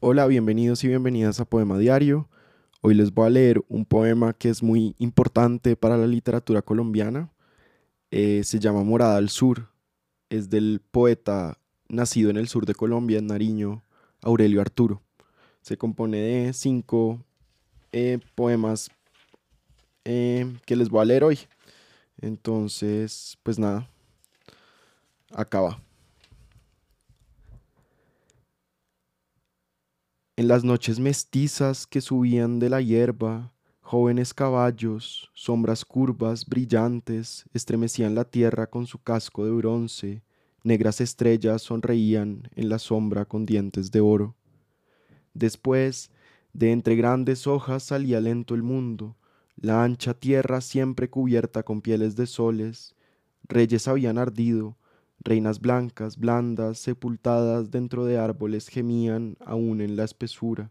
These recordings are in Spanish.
Hola, bienvenidos y bienvenidas a Poema Diario. Hoy les voy a leer un poema que es muy importante para la literatura colombiana. Eh, se llama Morada al Sur. Es del poeta nacido en el sur de Colombia, en Nariño, Aurelio Arturo. Se compone de cinco eh, poemas eh, que les voy a leer hoy. Entonces, pues nada, acaba. En las noches mestizas que subían de la hierba, jóvenes caballos, sombras curvas, brillantes, estremecían la tierra con su casco de bronce, negras estrellas sonreían en la sombra con dientes de oro. Después, de entre grandes hojas salía lento el mundo, la ancha tierra siempre cubierta con pieles de soles, reyes habían ardido, Reinas blancas, blandas, sepultadas dentro de árboles gemían aún en la espesura.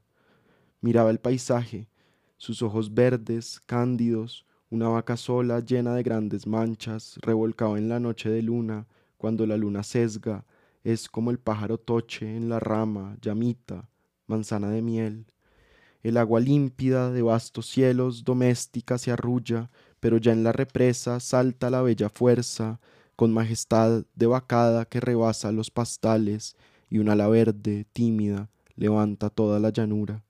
Miraba el paisaje, sus ojos verdes, cándidos, una vaca sola llena de grandes manchas, revolcaba en la noche de luna, cuando la luna sesga, es como el pájaro toche en la rama, llamita, manzana de miel. El agua límpida de vastos cielos doméstica se arrulla, pero ya en la represa salta la bella fuerza, con majestad de vacada que rebasa los pastales y un ala verde, tímida, levanta toda la llanura.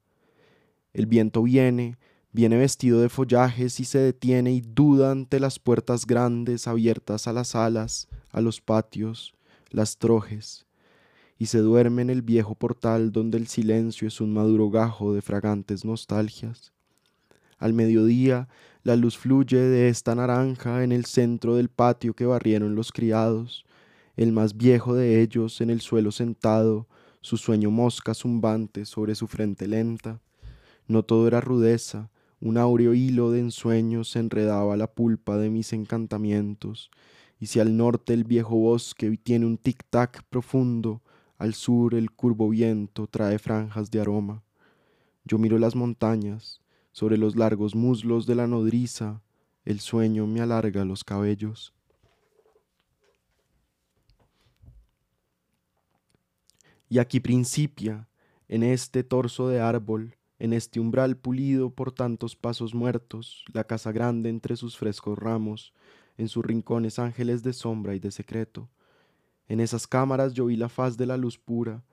El viento viene, viene vestido de follajes y se detiene y duda ante las puertas grandes abiertas a las alas, a los patios, las trojes, y se duerme en el viejo portal donde el silencio es un maduro gajo de fragantes nostalgias. Al mediodía la luz fluye de esta naranja en el centro del patio que barrieron los criados. El más viejo de ellos en el suelo sentado, su sueño mosca zumbante sobre su frente lenta. No todo era rudeza, un áureo hilo de ensueños enredaba la pulpa de mis encantamientos. Y si al norte el viejo bosque tiene un tic-tac profundo, al sur el curvo viento trae franjas de aroma. Yo miro las montañas, sobre los largos muslos de la nodriza, el sueño me alarga los cabellos. Y aquí principia, en este torso de árbol, en este umbral pulido por tantos pasos muertos, la casa grande entre sus frescos ramos, en sus rincones ángeles de sombra y de secreto. En esas cámaras yo vi la faz de la luz pura,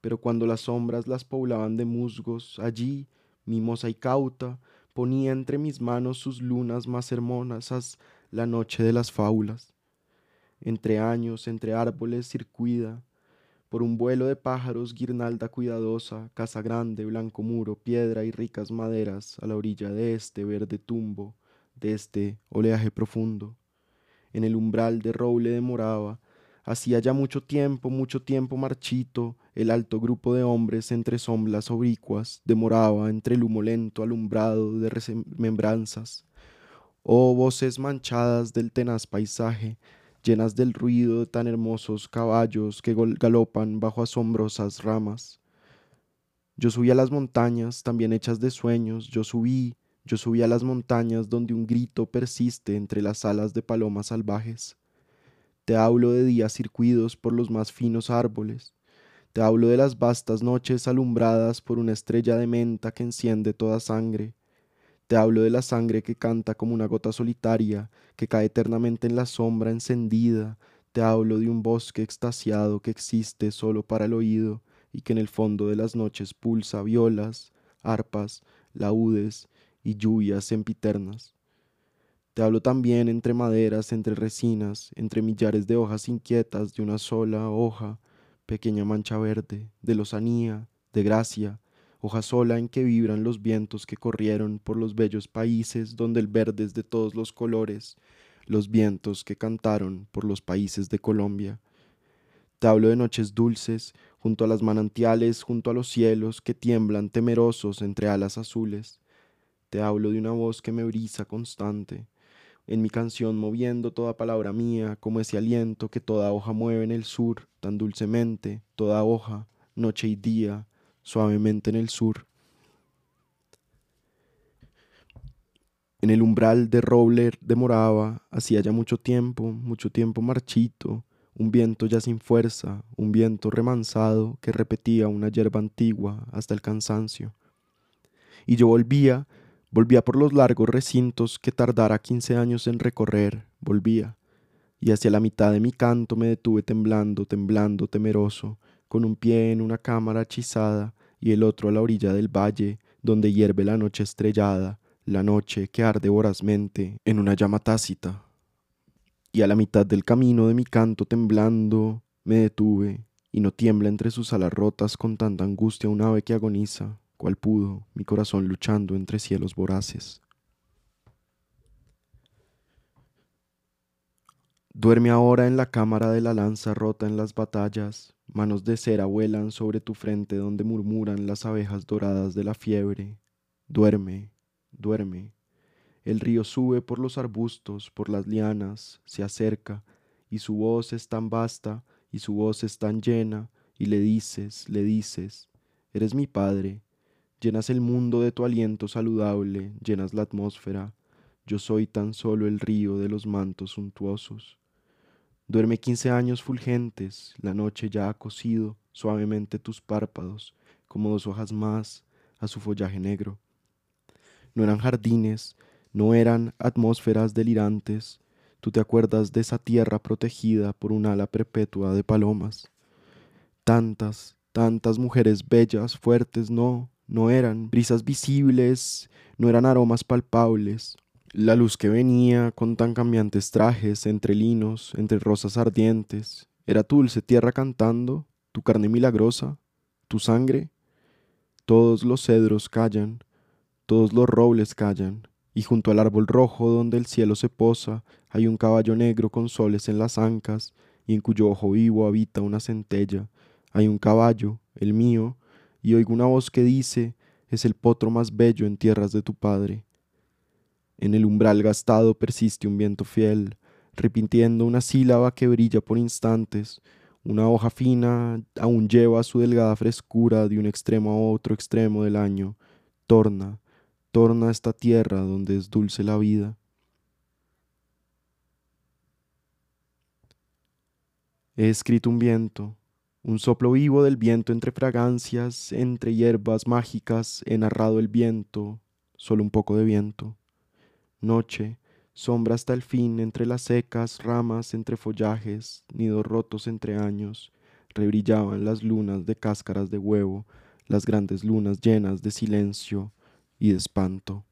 pero cuando las sombras las poblaban de musgos, allí mimosa y cauta, ponía entre mis manos sus lunas más hermosas la noche de las fábulas. Entre años, entre árboles circuida, por un vuelo de pájaros, guirnalda cuidadosa, casa grande, blanco muro, piedra y ricas maderas a la orilla de este verde tumbo, de este oleaje profundo. En el umbral de roble demoraba, hacía ya mucho tiempo, mucho tiempo marchito, el alto grupo de hombres entre sombras oblicuas demoraba entre el humo lento alumbrado de remembranzas. Oh voces manchadas del tenaz paisaje, llenas del ruido de tan hermosos caballos que galopan bajo asombrosas ramas. Yo subí a las montañas, también hechas de sueños, yo subí, yo subí a las montañas donde un grito persiste entre las alas de palomas salvajes. Te hablo de días circuidos por los más finos árboles, te hablo de las vastas noches alumbradas por una estrella de menta que enciende toda sangre. Te hablo de la sangre que canta como una gota solitaria, que cae eternamente en la sombra encendida. Te hablo de un bosque extasiado que existe solo para el oído y que en el fondo de las noches pulsa violas, arpas, laúdes y lluvias sempiternas. Te hablo también entre maderas, entre resinas, entre millares de hojas inquietas de una sola hoja, pequeña mancha verde, de lozanía, de gracia, hoja sola en que vibran los vientos que corrieron por los bellos países donde el verde es de todos los colores, los vientos que cantaron por los países de Colombia. Te hablo de noches dulces, junto a las manantiales, junto a los cielos que tiemblan temerosos entre alas azules. Te hablo de una voz que me brisa constante, en mi canción moviendo toda palabra mía, como ese aliento que toda hoja mueve en el sur, tan dulcemente, toda hoja, noche y día, suavemente en el sur. En el umbral de roble demoraba, hacía ya mucho tiempo, mucho tiempo marchito, un viento ya sin fuerza, un viento remansado que repetía una hierba antigua hasta el cansancio. Y yo volvía, volvía por los largos recintos que tardara quince años en recorrer, volvía, y hacia la mitad de mi canto me detuve temblando, temblando, temeroso, con un pie en una cámara hechizada y el otro a la orilla del valle, donde hierve la noche estrellada, la noche que arde vorazmente en una llama tácita. Y a la mitad del camino de mi canto temblando me detuve, y no tiembla entre sus alas rotas con tanta angustia un ave que agoniza, cual pudo, mi corazón luchando entre cielos voraces. Duerme ahora en la cámara de la lanza rota en las batallas, manos de cera vuelan sobre tu frente donde murmuran las abejas doradas de la fiebre. Duerme, duerme, el río sube por los arbustos, por las lianas, se acerca, y su voz es tan vasta, y su voz es tan llena, y le dices, le dices, eres mi padre, llenas el mundo de tu aliento saludable, llenas la atmósfera, yo soy tan solo el río de los mantos suntuosos. Duerme quince años fulgentes, la noche ya ha cosido suavemente tus párpados, como dos hojas más a su follaje negro. No eran jardines, no eran atmósferas delirantes. Tú te acuerdas de esa tierra protegida por un ala perpetua de palomas. Tantas, tantas mujeres bellas, fuertes, no, no eran brisas visibles, no eran aromas palpables. La luz que venía con tan cambiantes trajes, entre linos, entre rosas ardientes, era tu dulce tierra cantando, tu carne milagrosa, tu sangre. Todos los cedros callan, todos los robles callan, y junto al árbol rojo donde el cielo se posa hay un caballo negro con soles en las ancas y en cuyo ojo vivo habita una centella. Hay un caballo, el mío, y oigo una voz que dice, es el potro más bello en tierras de tu padre. En el umbral gastado persiste un viento fiel, repitiendo una sílaba que brilla por instantes, una hoja fina aún lleva su delgada frescura de un extremo a otro extremo del año, torna, torna a esta tierra donde es dulce la vida. He escrito un viento, un soplo vivo del viento entre fragancias, entre hierbas mágicas, he narrado el viento, solo un poco de viento. Noche, sombra hasta el fin, entre las secas ramas, entre follajes, nidos rotos entre años, rebrillaban las lunas de cáscaras de huevo, las grandes lunas llenas de silencio, y de espanto.